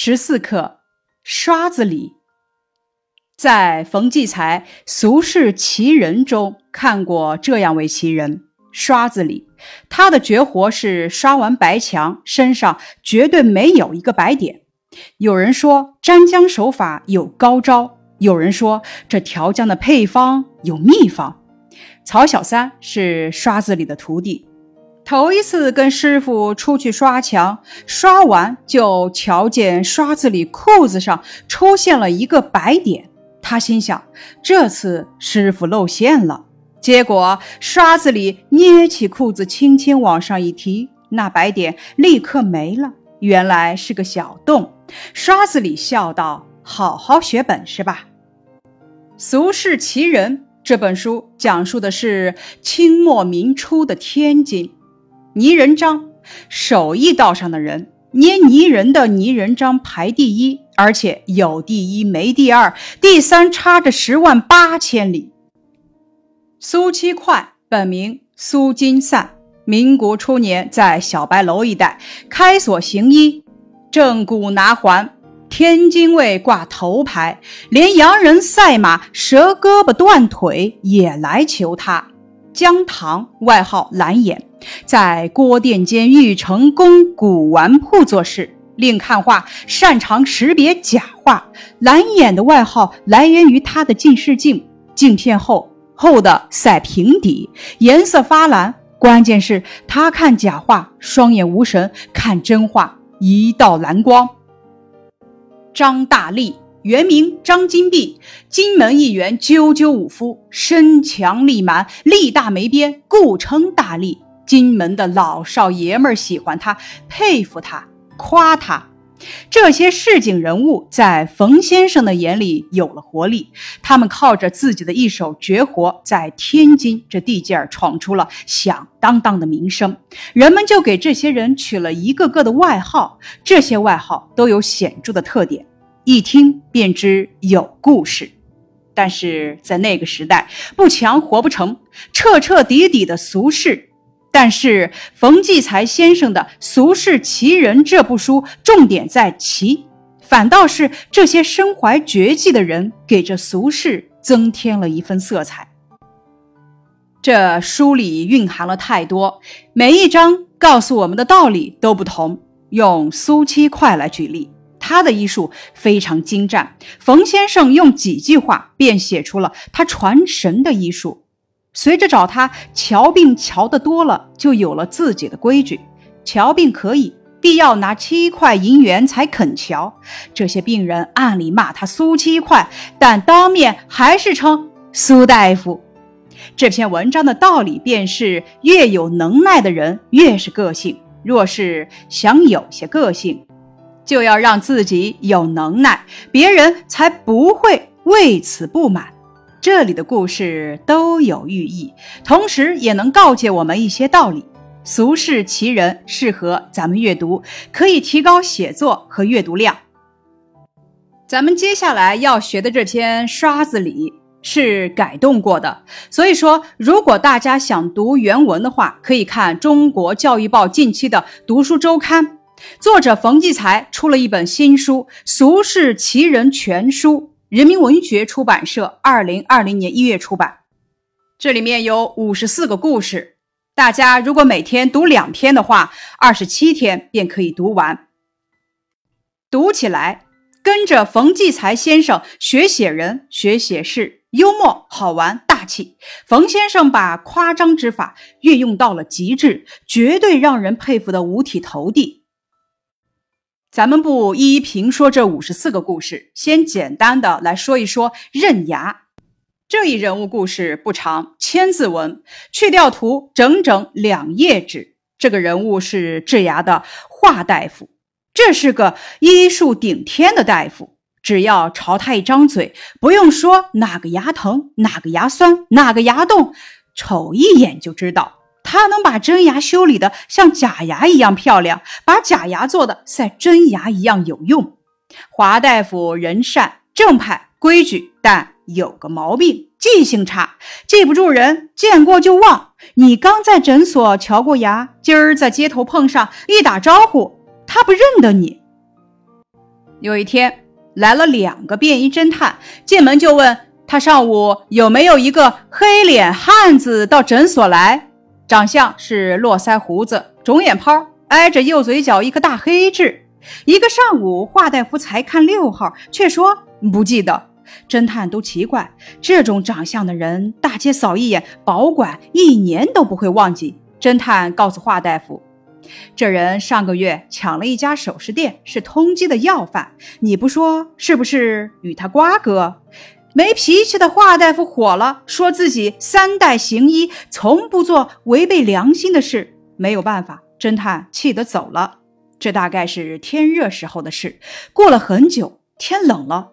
十四课，刷子李。在冯骥才《俗世奇人》中看过这样位奇人——刷子李。他的绝活是刷完白墙，身上绝对没有一个白点。有人说粘浆手法有高招，有人说这调浆的配方有秘方。曹小三是刷子李的徒弟。头一次跟师傅出去刷墙，刷完就瞧见刷子里裤子上出现了一个白点。他心想，这次师傅露馅了。结果刷子里捏起裤子，轻轻往上一提，那白点立刻没了。原来是个小洞。刷子里笑道：“好好学本事吧。”《俗世奇人》这本书讲述的是清末明初的天津。泥人张，手艺道上的人，捏泥人的泥人张排第一，而且有第一没第二，第三差着十万八千里。苏七快，本名苏金散，民国初年在小白楼一带开所行医，正骨拿环，天津卫挂头牌，连洋人赛马折胳膊断腿也来求他。姜唐，外号蓝眼。在郭店监玉成宫古玩铺做事，另看画，擅长识别假画。蓝眼的外号来源于他的近视镜，镜片厚厚的塞平底，颜色发蓝。关键是他看假画双眼无神，看真画一道蓝光。张大力，原名张金碧，金门一员，赳赳武夫，身强力蛮，力大没边，故称大力。金门的老少爷们儿喜欢他，佩服他，夸他。这些市井人物在冯先生的眼里有了活力。他们靠着自己的一手绝活，在天津这地界儿闯出了响当当的名声。人们就给这些人取了一个个的外号，这些外号都有显著的特点，一听便知有故事。但是在那个时代，不强活不成，彻彻底底的俗世。但是冯骥才先生的《俗世奇人》这部书，重点在奇，反倒是这些身怀绝技的人给这俗世增添了一份色彩。这书里蕴含了太多，每一章告诉我们的道理都不同。用苏七快来举例，他的医术非常精湛，冯先生用几句话便写出了他传神的医术。随着找他瞧病瞧得多了，就有了自己的规矩。瞧病可以，必要拿七块银元才肯瞧。这些病人暗里骂他苏七块，但当面还是称苏大夫。这篇文章的道理便是：越有能耐的人越是个性。若是想有些个性，就要让自己有能耐，别人才不会为此不满。这里的故事都有寓意，同时也能告诫我们一些道理。俗世奇人适合咱们阅读，可以提高写作和阅读量。咱们接下来要学的这篇《刷子李》是改动过的，所以说，如果大家想读原文的话，可以看中国教育报近期的读书周刊。作者冯骥才出了一本新书《俗世奇人全书》。人民文学出版社二零二零年一月出版，这里面有五十四个故事，大家如果每天读两篇的话，二十七天便可以读完。读起来跟着冯骥才先生学写人、学写事，幽默好玩、大气。冯先生把夸张之法运用到了极致，绝对让人佩服的五体投地。咱们不一一评说这五十四个故事，先简单的来说一说刃牙这一人物故事不长，千字文，去掉图整整两页纸。这个人物是治牙的华大夫，这是个医术顶天的大夫，只要朝他一张嘴，不用说哪个牙疼、哪个牙酸、哪个牙动，瞅一眼就知道。他能把真牙修理的像假牙一样漂亮，把假牙做的像真牙一样有用。华大夫人善正派规矩，但有个毛病，记性差，记不住人，见过就忘。你刚在诊所瞧过牙，今儿在街头碰上，一打招呼，他不认得你。有一天，来了两个便衣侦探，进门就问他上午有没有一个黑脸汉子到诊所来，长相是络腮胡子、肿眼泡，挨着右嘴角一颗大黑痣。一个上午，华大夫才看六号，却说不记得。侦探都奇怪，这种长相的人，大街扫一眼，保管一年都不会忘记。侦探告诉华大夫。这人上个月抢了一家首饰店，是通缉的要犯。你不说，是不是与他瓜葛？没脾气的华大夫火了，说自己三代行医，从不做违背良心的事。没有办法，侦探气得走了。这大概是天热时候的事。过了很久，天冷了。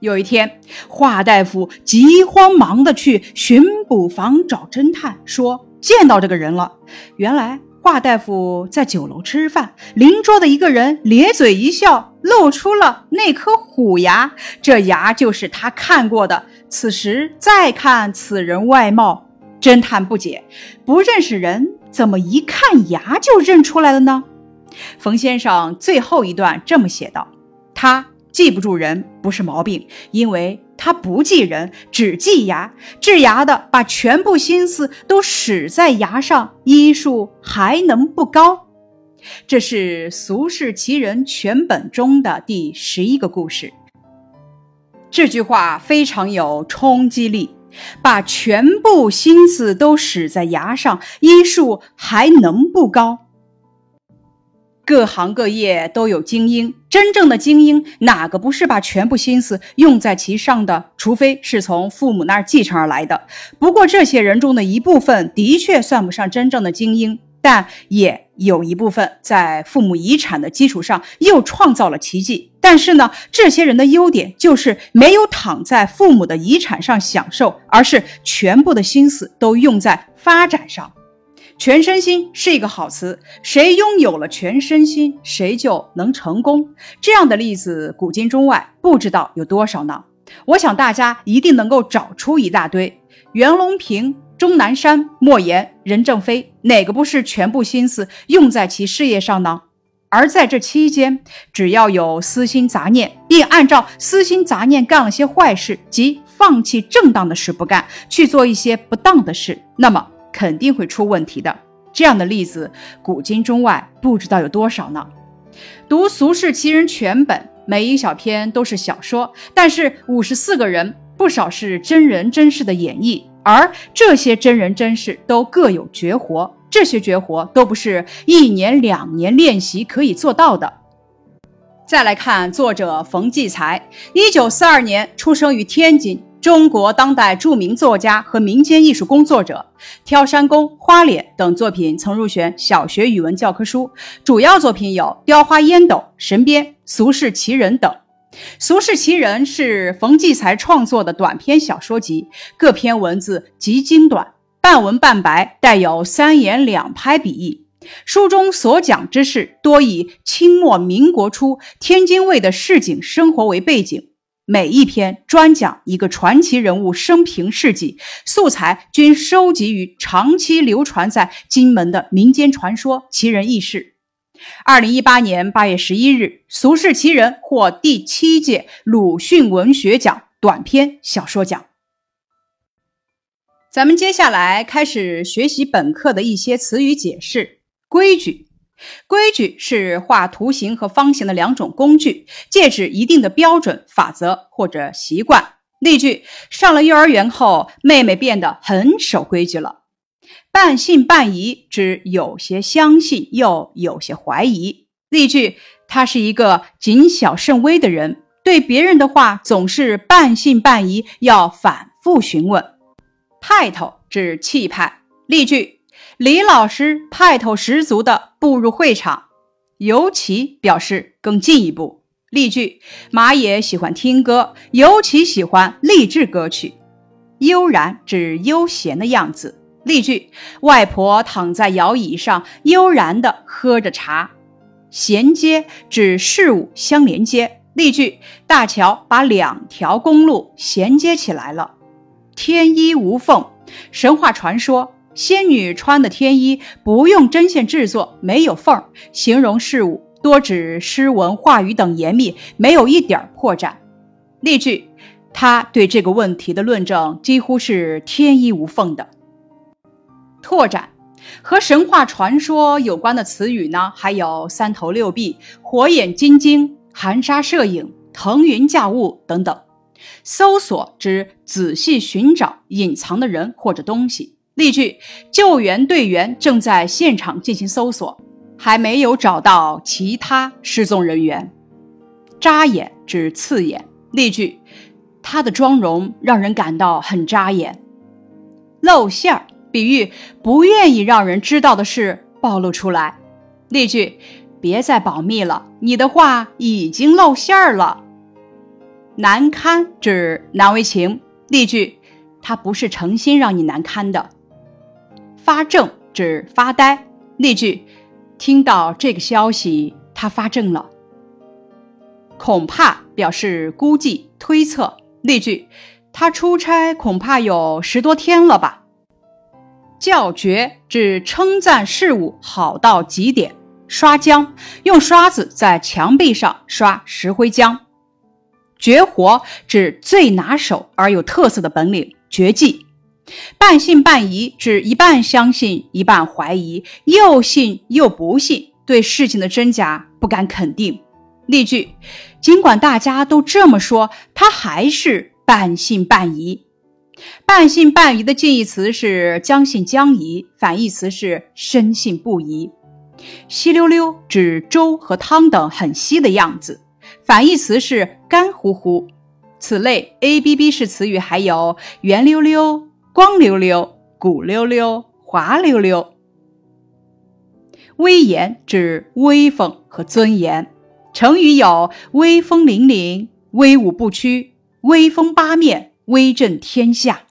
有一天，华大夫急慌忙的去巡捕房找侦探，说见到这个人了。原来。华大夫在酒楼吃饭，邻桌的一个人咧嘴一笑，露出了那颗虎牙。这牙就是他看过的。此时再看此人外貌，侦探不解：不认识人，怎么一看牙就认出来了呢？冯先生最后一段这么写道：他。记不住人不是毛病，因为他不记人，只记牙。治牙的把全部心思都使在牙上，医术还能不高？这是《俗世奇人全本》中的第十一个故事。这句话非常有冲击力，把全部心思都使在牙上，医术还能不高？各行各业都有精英，真正的精英哪个不是把全部心思用在其上的？除非是从父母那儿继承而来的。不过这些人中的一部分的确算不上真正的精英，但也有一部分在父母遗产的基础上又创造了奇迹。但是呢，这些人的优点就是没有躺在父母的遗产上享受，而是全部的心思都用在发展上。全身心是一个好词，谁拥有了全身心，谁就能成功。这样的例子，古今中外不知道有多少呢？我想大家一定能够找出一大堆。袁隆平、钟南山、莫言、任正非，哪个不是全部心思用在其事业上呢？而在这期间，只要有私心杂念，并按照私心杂念干了些坏事，即放弃正当的事不干，去做一些不当的事，那么。肯定会出问题的。这样的例子，古今中外不知道有多少呢？读《俗世奇人全本》，每一小篇都是小说，但是五十四个人，不少是真人真事的演绎，而这些真人真事都各有绝活，这些绝活都不是一年两年练习可以做到的。再来看作者冯骥才，一九四二年出生于天津。中国当代著名作家和民间艺术工作者，《挑山工》《花脸》等作品曾入选小学语文教科书。主要作品有《雕花烟斗》《神鞭》《俗世奇人》等。《俗世奇人》是冯骥才创作的短篇小说集，各篇文字极精短，半文半白，带有三言两拍笔意。书中所讲之事多以清末民国初天津卫的市井生活为背景。每一篇专讲一个传奇人物生平事迹，素材均收集于长期流传在金门的民间传说、奇人异事。二零一八年八月十一日，《俗世奇人》获第七届鲁迅文学奖短篇小说奖。咱们接下来开始学习本课的一些词语解释规矩。规矩是画图形和方形的两种工具，借指一定的标准、法则或者习惯。例句：上了幼儿园后，妹妹变得很守规矩了。半信半疑指有些相信又有些怀疑。例句：他是一个谨小慎微的人，对别人的话总是半信半疑，要反复询问。派头指气派。例句。李老师派头十足地步入会场，尤其表示更进一步。例句：马也喜欢听歌，尤其喜欢励志歌曲。悠然指悠闲的样子。例句：外婆躺在摇椅上，悠然地喝着茶。衔接指事物相连接。例句：大桥把两条公路衔接起来了。天衣无缝，神话传说。仙女穿的天衣不用针线制作，没有缝儿，形容事物多指诗文、话语等严密，没有一点破绽。例句，他对这个问题的论证几乎是天衣无缝的。拓展和神话传说有关的词语呢，还有三头六臂、火眼金睛、含沙射影、腾云驾雾等等。搜索指仔细寻找隐藏的人或者东西。例句：救援队员正在现场进行搜索，还没有找到其他失踪人员。扎眼指刺眼。例句：她的妆容让人感到很扎眼。露馅儿，比喻不愿意让人知道的事暴露出来。例句：别再保密了，你的话已经露馅儿了。难堪指难为情。例句：他不是诚心让你难堪的。发怔指发呆。例句：听到这个消息，他发怔了。恐怕表示估计、推测。例句：他出差恐怕有十多天了吧。叫绝指称赞事物好到极点。刷浆用刷子在墙壁上刷石灰浆。绝活指最拿手而有特色的本领、绝技；半信半疑指一半相信、一半怀疑，又信又不信，对事情的真假不敢肯定。例句：尽管大家都这么说，他还是半信半疑。半信半疑的近义词是将信将疑，反义词是深信不疑。稀溜溜指粥和汤等很稀的样子。反义词是干乎乎。此类 A B B 式词语还有圆溜溜、光溜溜、骨溜溜、滑溜溜。威严指威风和尊严，成语有威风凛凛、威武不屈、威风八面、威震天下。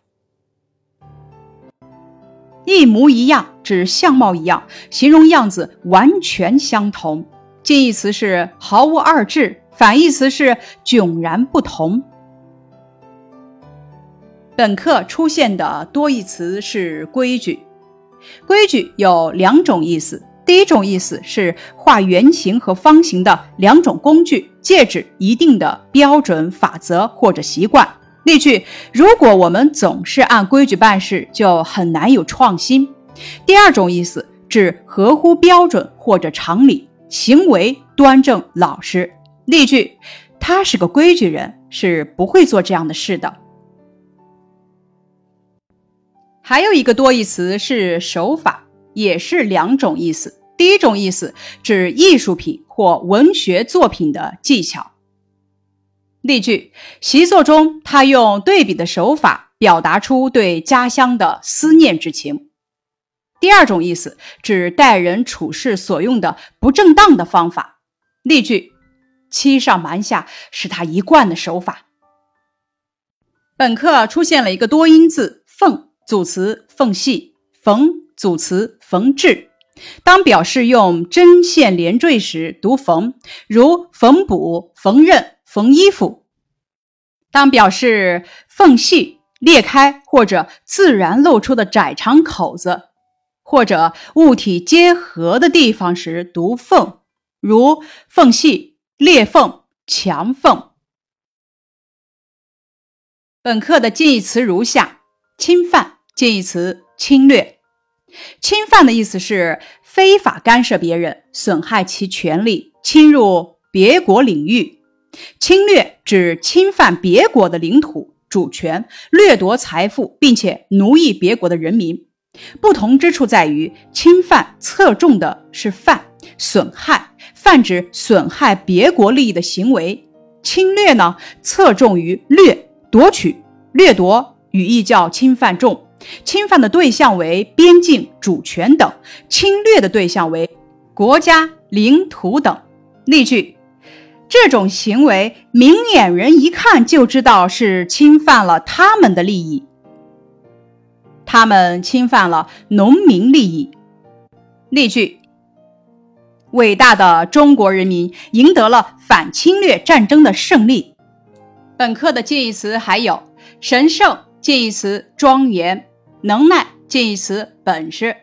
一模一样指相貌一样，形容样子完全相同。近义词是毫无二致。反义词是迥然不同。本课出现的多义词是规矩。规矩有两种意思，第一种意思是画圆形和方形的两种工具，借指一定的标准法则或者习惯。例句：如果我们总是按规矩办事，就很难有创新。第二种意思指合乎标准或者常理，行为端正老实。例句：他是个规矩人，是不会做这样的事的。还有一个多义词是手法，也是两种意思。第一种意思指艺术品或文学作品的技巧。例句：习作中，他用对比的手法表达出对家乡的思念之情。第二种意思指待人处事所用的不正当的方法。例句。欺上瞒下是他一贯的手法。本课出现了一个多音字“凤”，组词“缝隙”；“缝”组词“缝制”。当表示用针线连缀时，读“缝”，如缝补、缝纫、缝衣服；当表示缝隙裂开或者自然露出的窄长口子，或者物体结合的地方时，读“缝”，如缝隙。裂缝、墙缝。本课的近义词如下：侵犯，近义词侵略。侵犯的意思是非法干涉别人，损害其权利，侵入别国领域。侵略指侵犯别国的领土主权，掠夺财富，并且奴役别国的人民。不同之处在于，侵犯侧重的是犯，损害。泛指损害别国利益的行为，侵略呢侧重于掠夺取，掠夺语义较侵犯重，侵犯的对象为边境、主权等，侵略的对象为国家、领土等。例句：这种行为，明眼人一看就知道是侵犯了他们的利益，他们侵犯了农民利益。例句。伟大的中国人民赢得了反侵略战争的胜利。本课的近义词还有神圣近义词庄严，能耐近义词本事，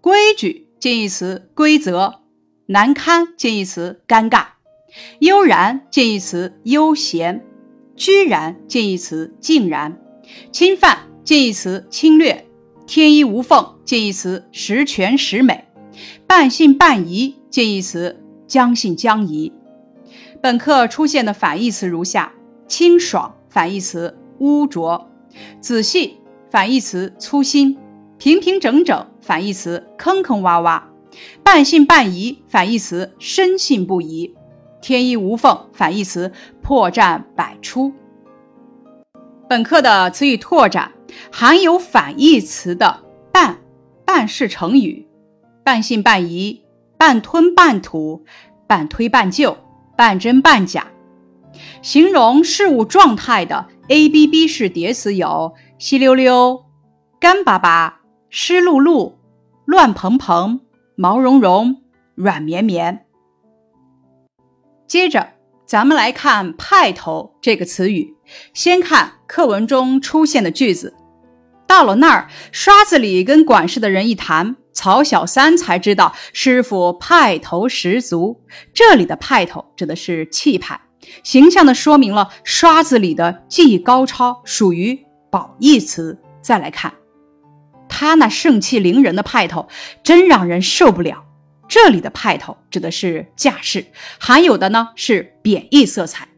规矩近义词规则，难堪近义词尴尬，悠然近义词悠闲，居然近义词竟然，侵犯近义词侵略，天衣无缝近义词十全十美，半信半疑近义词将信将疑。本课出现的反义词如下：清爽反义词污浊，仔细反义词粗心。平平整整，反义词坑坑洼洼；半信半疑，反义词深信不疑；天衣无缝，反义词破绽百出。本课的词语拓展含有反义词的“半”，半是成语，半信半疑、半吞半吐、半推半就、半真半假。形容事物状态的 A B B 式叠词有：稀溜溜、干巴巴。湿漉漉、乱蓬蓬、毛茸茸、软绵绵。接着，咱们来看“派头”这个词语。先看课文中出现的句子。到了那儿，刷子里跟管事的人一谈，曹小三才知道师傅派头十足。这里的“派头”指的是气派，形象的说明了刷子里的技艺高超，属于褒义词。再来看。他那盛气凌人的派头，真让人受不了。这里的派头指的是架势，含有的呢是贬义色彩。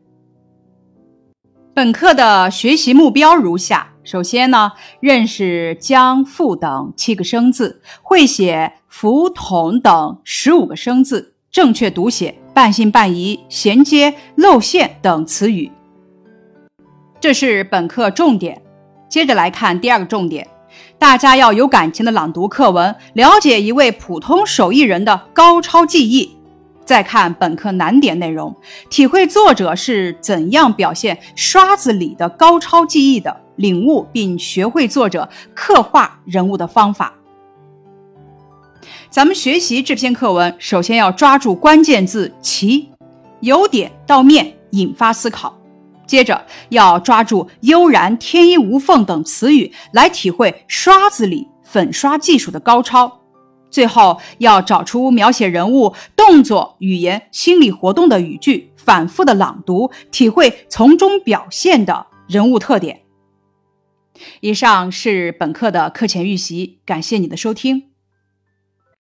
本课的学习目标如下：首先呢，认识将、复等七个生字，会写福、同等十五个生字，正确读写半信半疑、衔接、露馅等词语。这是本课重点。接着来看第二个重点。大家要有感情的朗读课文，了解一位普通手艺人的高超技艺。再看本课难点内容，体会作者是怎样表现刷子里的高超技艺的，领悟并学会作者刻画人物的方法。咱们学习这篇课文，首先要抓住关键字“其”，由点到面，引发思考。接着要抓住“悠然”“天衣无缝”等词语，来体会刷子里粉刷技术的高超。最后要找出描写人物动作、语言、心理活动的语句，反复的朗读，体会从中表现的人物特点。以上是本课的课前预习，感谢你的收听。